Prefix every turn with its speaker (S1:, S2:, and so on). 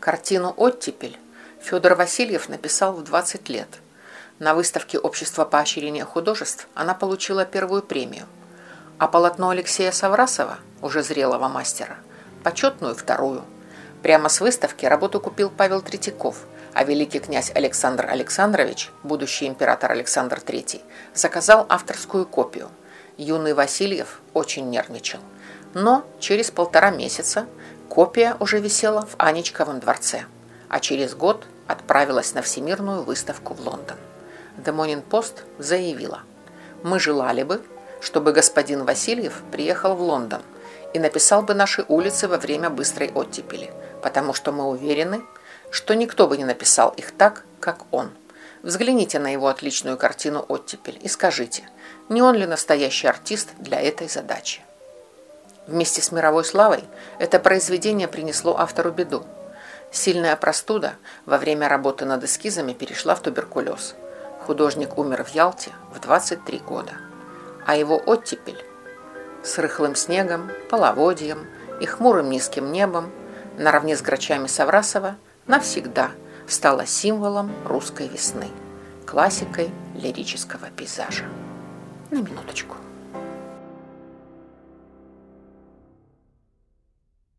S1: Картину «Оттепель» Федор Васильев написал в 20 лет. На выставке Общества поощрения художеств она получила первую премию, а полотно Алексея Саврасова, уже зрелого мастера, почетную вторую. Прямо с выставки работу купил Павел Третьяков, а великий князь Александр Александрович, будущий император Александр III, заказал авторскую копию. Юный Васильев очень нервничал. Но через полтора месяца копия уже висела в Анечковом дворце, а через год отправилась на Всемирную выставку в Лондон. The Morning Post заявила, «Мы желали бы, чтобы господин Васильев приехал в Лондон и написал бы наши улицы во время быстрой оттепели, потому что мы уверены, что никто бы не написал их так, как он. Взгляните на его отличную картину «Оттепель» и скажите, не он ли настоящий артист для этой задачи. Вместе с мировой славой это произведение принесло автору беду. Сильная простуда во время работы над эскизами перешла в туберкулез. Художник умер в Ялте в 23 года. А его оттепель с рыхлым снегом, половодьем и хмурым низким небом наравне с грачами Саврасова навсегда стала символом русской весны, классикой лирического пейзажа. На минуточку.